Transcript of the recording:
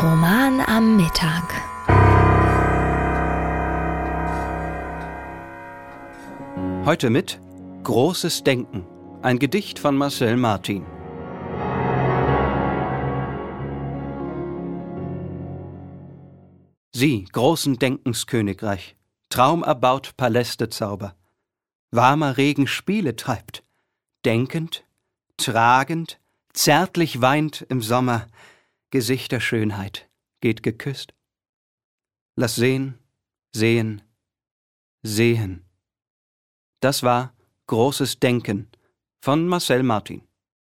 Bauern am Mittag. Heute mit Großes Denken, ein Gedicht von Marcel Martin. Sie, großen Denkenskönigreich, Traum erbaut Paläste Zauber, warmer Regen Spiele treibt, denkend, tragend, zärtlich weint im Sommer, Gesichter Schönheit, geht geküsst. Lass sehen, sehen, sehen. Das war Großes Denken von Marcel Martin.